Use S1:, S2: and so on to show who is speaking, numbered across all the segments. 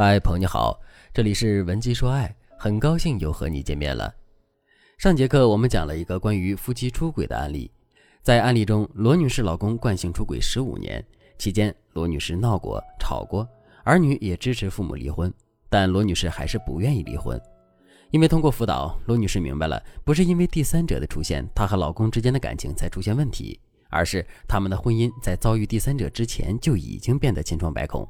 S1: 嗨，朋友你好，这里是文姬说爱，很高兴又和你见面了。上节课我们讲了一个关于夫妻出轨的案例，在案例中，罗女士老公惯性出轨十五年期间，罗女士闹过、吵过，儿女也支持父母离婚，但罗女士还是不愿意离婚，因为通过辅导，罗女士明白了，不是因为第三者的出现，她和老公之间的感情才出现问题，而是他们的婚姻在遭遇第三者之前就已经变得千疮百孔。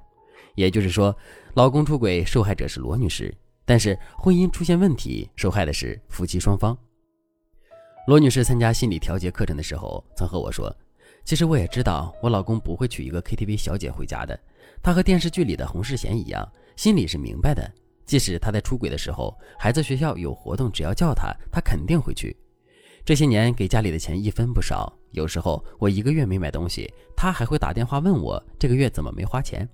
S1: 也就是说，老公出轨，受害者是罗女士，但是婚姻出现问题，受害的是夫妻双方。罗女士参加心理调节课程的时候，曾和我说：“其实我也知道，我老公不会娶一个 KTV 小姐回家的，他和电视剧里的洪世贤一样，心里是明白的。即使他在出轨的时候，孩子学校有活动，只要叫他，他肯定会去。这些年给家里的钱一分不少，有时候我一个月没买东西，他还会打电话问我这个月怎么没花钱。”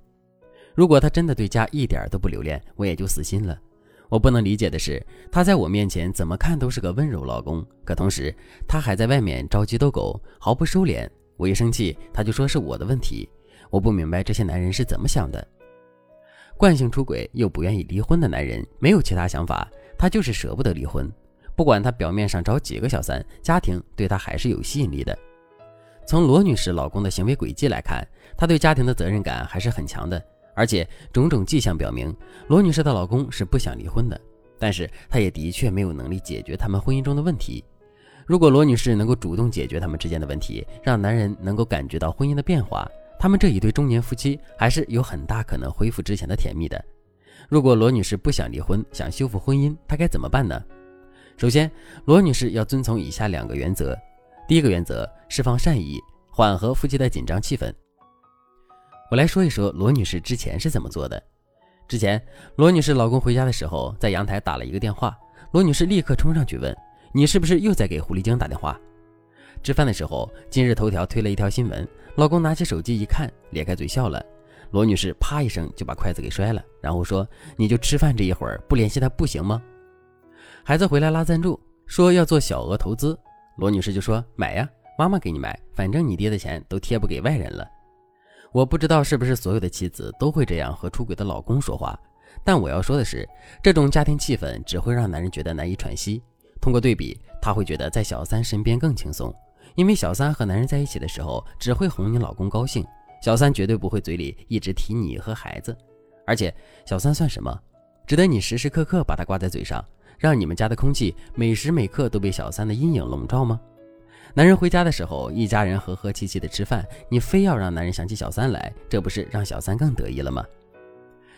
S1: 如果他真的对家一点都不留恋，我也就死心了。我不能理解的是，他在我面前怎么看都是个温柔老公，可同时他还在外面招鸡逗狗，毫不收敛。我一生气，他就说是我的问题。我不明白这些男人是怎么想的。惯性出轨又不愿意离婚的男人，没有其他想法，他就是舍不得离婚。不管他表面上找几个小三，家庭对他还是有吸引力的。从罗女士老公的行为轨迹来看，他对家庭的责任感还是很强的。而且种种迹象表明，罗女士的老公是不想离婚的，但是她也的确没有能力解决他们婚姻中的问题。如果罗女士能够主动解决他们之间的问题，让男人能够感觉到婚姻的变化，他们这一对中年夫妻还是有很大可能恢复之前的甜蜜的。如果罗女士不想离婚，想修复婚姻，她该怎么办呢？首先，罗女士要遵从以下两个原则：第一个原则，释放善意，缓和夫妻的紧张气氛。我来说一说罗女士之前是怎么做的。之前，罗女士老公回家的时候，在阳台打了一个电话，罗女士立刻冲上去问：“你是不是又在给狐狸精打电话？”吃饭的时候，今日头条推了一条新闻，老公拿起手机一看，咧开嘴笑了。罗女士啪一声就把筷子给摔了，然后说：“你就吃饭这一会儿，不联系他不行吗？”孩子回来拉赞助，说要做小额投资，罗女士就说：“买呀，妈妈给你买，反正你爹的钱都贴不给外人了。”我不知道是不是所有的妻子都会这样和出轨的老公说话，但我要说的是，这种家庭气氛只会让男人觉得难以喘息。通过对比，他会觉得在小三身边更轻松，因为小三和男人在一起的时候只会哄你老公高兴，小三绝对不会嘴里一直提你和孩子。而且小三算什么？值得你时时刻刻把他挂在嘴上，让你们家的空气每时每刻都被小三的阴影笼罩吗？男人回家的时候，一家人和和气气的吃饭，你非要让男人想起小三来，这不是让小三更得意了吗？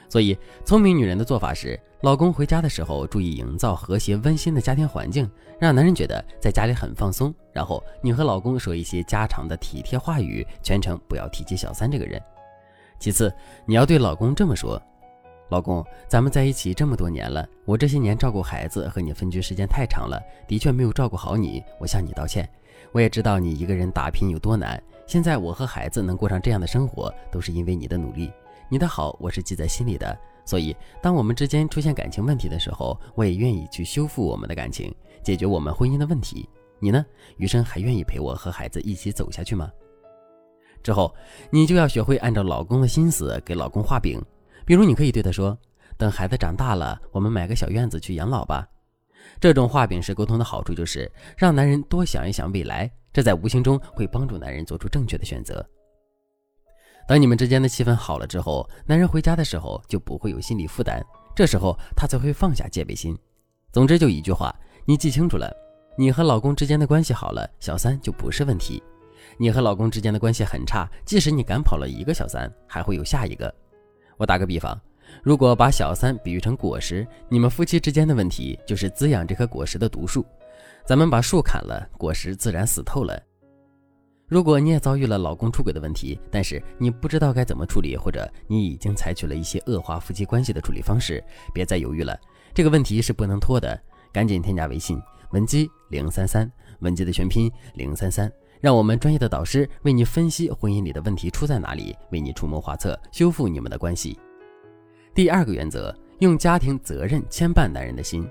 S1: 所以，聪明女人的做法是，老公回家的时候，注意营造和谐温馨的家庭环境，让男人觉得在家里很放松。然后，你和老公说一些家常的体贴话语，全程不要提及小三这个人。其次，你要对老公这么说：“老公，咱们在一起这么多年了，我这些年照顾孩子和你分居时间太长了，的确没有照顾好你，我向你道歉。”我也知道你一个人打拼有多难，现在我和孩子能过上这样的生活，都是因为你的努力。你的好我是记在心里的，所以当我们之间出现感情问题的时候，我也愿意去修复我们的感情，解决我们婚姻的问题。你呢？余生还愿意陪我和孩子一起走下去吗？之后你就要学会按照老公的心思给老公画饼，比如你可以对他说：“等孩子长大了，我们买个小院子去养老吧。”这种画饼式沟通的好处就是让男人多想一想未来，这在无形中会帮助男人做出正确的选择。当你们之间的气氛好了之后，男人回家的时候就不会有心理负担，这时候他才会放下戒备心。总之就一句话，你记清楚了：你和老公之间的关系好了，小三就不是问题；你和老公之间的关系很差，即使你赶跑了一个小三，还会有下一个。我打个比方。如果把小三比喻成果实，你们夫妻之间的问题就是滋养这棵果实的毒树。咱们把树砍了，果实自然死透了。如果你也遭遇了老公出轨的问题，但是你不知道该怎么处理，或者你已经采取了一些恶化夫妻关系的处理方式，别再犹豫了。这个问题是不能拖的，赶紧添加微信文姬零三三，文姬的全拼零三三，让我们专业的导师为你分析婚姻里的问题出在哪里，为你出谋划策，修复你们的关系。第二个原则，用家庭责任牵绊男人的心。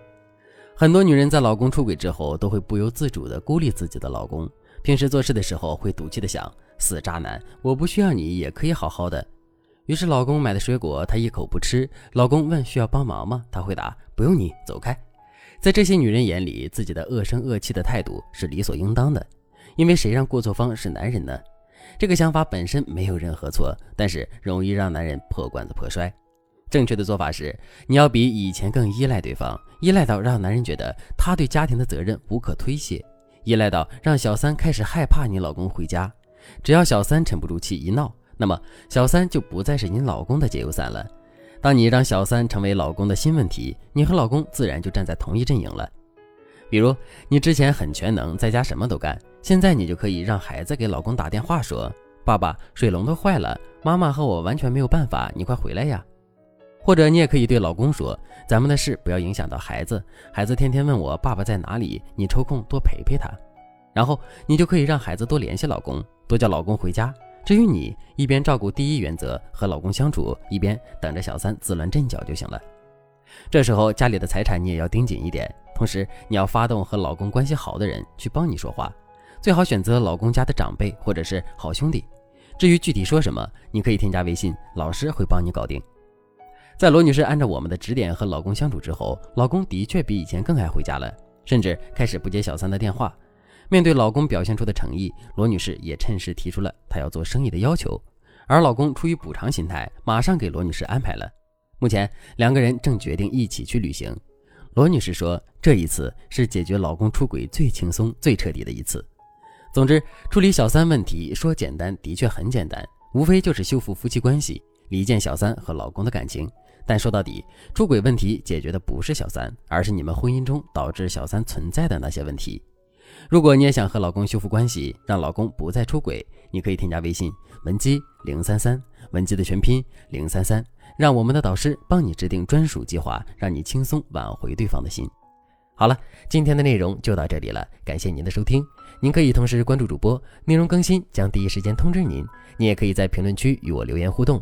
S1: 很多女人在老公出轨之后，都会不由自主地孤立自己的老公。平时做事的时候，会赌气地想：死渣男，我不需要你也可以好好的。于是老公买的水果她一口不吃。老公问需要帮忙吗？她回答不用你走开。在这些女人眼里，自己的恶声恶气的态度是理所应当的，因为谁让过错方是男人呢？这个想法本身没有任何错，但是容易让男人破罐子破摔。正确的做法是，你要比以前更依赖对方，依赖到让男人觉得他对家庭的责任无可推卸，依赖到让小三开始害怕你老公回家。只要小三沉不住气一闹，那么小三就不再是你老公的解忧伞了。当你让小三成为老公的新问题，你和老公自然就站在同一阵营了。比如你之前很全能，在家什么都干，现在你就可以让孩子给老公打电话说：“爸爸，水龙头坏了，妈妈和我完全没有办法，你快回来呀。”或者你也可以对老公说：“咱们的事不要影响到孩子，孩子天天问我爸爸在哪里，你抽空多陪陪他。”然后你就可以让孩子多联系老公，多叫老公回家。至于你，一边照顾第一原则和老公相处，一边等着小三自乱阵脚就行了。这时候家里的财产你也要盯紧一点，同时你要发动和老公关系好的人去帮你说话，最好选择老公家的长辈或者是好兄弟。至于具体说什么，你可以添加微信，老师会帮你搞定。在罗女士按照我们的指点和老公相处之后，老公的确比以前更爱回家了，甚至开始不接小三的电话。面对老公表现出的诚意，罗女士也趁势提出了她要做生意的要求，而老公出于补偿心态，马上给罗女士安排了。目前两个人正决定一起去旅行。罗女士说，这一次是解决老公出轨最轻松、最彻底的一次。总之，处理小三问题说简单的确很简单，无非就是修复夫妻关系，离间小三和老公的感情。但说到底，出轨问题解决的不是小三，而是你们婚姻中导致小三存在的那些问题。如果你也想和老公修复关系，让老公不再出轨，你可以添加微信文姬零三三，文姬的全拼零三三，让我们的导师帮你制定专属计划，让你轻松挽回对方的心。好了，今天的内容就到这里了，感谢您的收听。您可以同时关注主播，内容更新将第一时间通知您。您也可以在评论区与我留言互动。